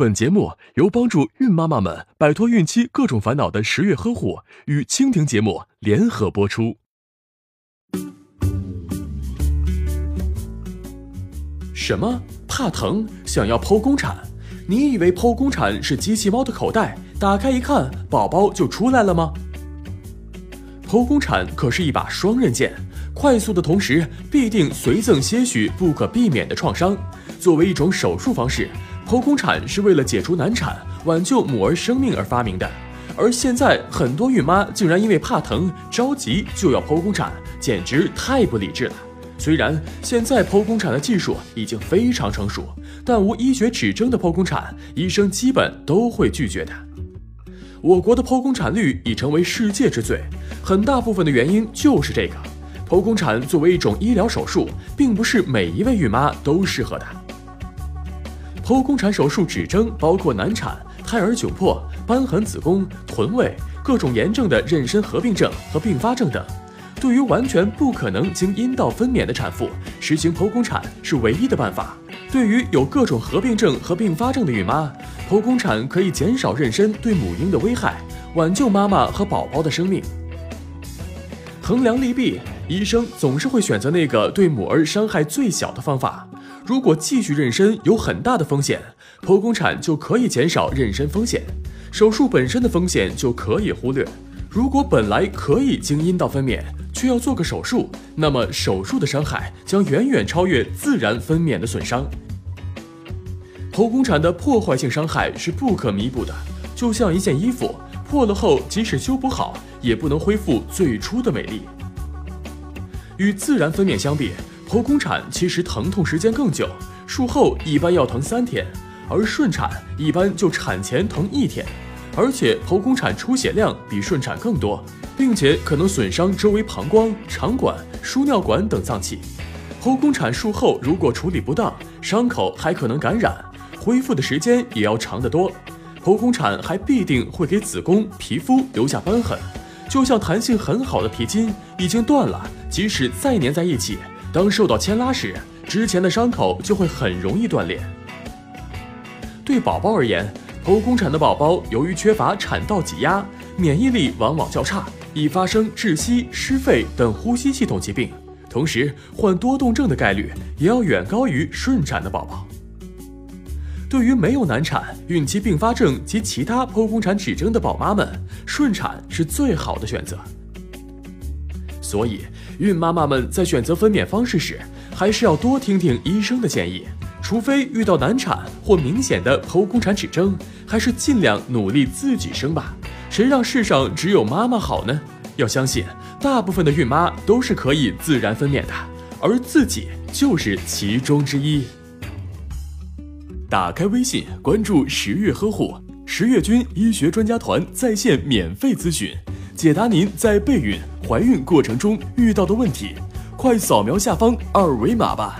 本节目由帮助孕妈妈们摆脱孕期各种烦恼的十月呵护与蜻蜓节目联合播出。什么？怕疼？想要剖宫产？你以为剖宫产是机器猫的口袋，打开一看，宝宝就出来了吗？剖宫产可是一把双刃剑，快速的同时必定随赠些许不可避免的创伤。作为一种手术方式。剖宫产是为了解除难产、挽救母儿生命而发明的，而现在很多孕妈竟然因为怕疼着急就要剖宫产，简直太不理智了。虽然现在剖宫产的技术已经非常成熟，但无医学指征的剖宫产，医生基本都会拒绝的。我国的剖宫产率已成为世界之最，很大部分的原因就是这个。剖宫产作为一种医疗手术，并不是每一位孕妈都适合的。剖宫产手术指征包括难产、胎儿窘迫、瘢痕子宫、臀位、各种炎症的妊娠合并症和并发症等。对于完全不可能经阴道分娩的产妇，实行剖宫产是唯一的办法。对于有各种合并症和并发症的孕妈，剖宫产可以减少妊娠对母婴的危害，挽救妈妈和宝宝的生命。衡量利弊，医生总是会选择那个对母儿伤害最小的方法。如果继续妊娠有很大的风险，剖宫产就可以减少妊娠风险，手术本身的风险就可以忽略。如果本来可以经阴道分娩，却要做个手术，那么手术的伤害将远远超越自然分娩的损伤。剖宫产的破坏性伤害是不可弥补的，就像一件衣服破了后，即使修补好，也不能恢复最初的美丽。与自然分娩相比，剖宫产其实疼痛时间更久，术后一般要疼三天，而顺产一般就产前疼一天，而且剖宫产出血量比顺产更多，并且可能损伤周围膀胱、肠管、输尿管等脏器。剖宫产术后如果处理不当，伤口还可能感染，恢复的时间也要长得多。剖宫产还必定会给子宫、皮肤留下瘢痕，就像弹性很好的皮筋已经断了，即使再粘在一起。当受到牵拉时，之前的伤口就会很容易断裂。对宝宝而言，剖宫产的宝宝由于缺乏产道挤压，免疫力往往较差，易发生窒息、失肺等呼吸系统疾病，同时患多动症的概率也要远高于顺产的宝宝。对于没有难产、孕期并发症及其他剖宫产指征的宝妈们，顺产是最好的选择。所以，孕妈妈们在选择分娩方式时，还是要多听听医生的建议。除非遇到难产或明显的剖宫产指征，还是尽量努力自己生吧。谁让世上只有妈妈好呢？要相信，大部分的孕妈都是可以自然分娩的，而自己就是其中之一。打开微信，关注十月呵护，十月军医学专家团在线免费咨询。解答您在备孕、怀孕过程中遇到的问题，快扫描下方二维码吧。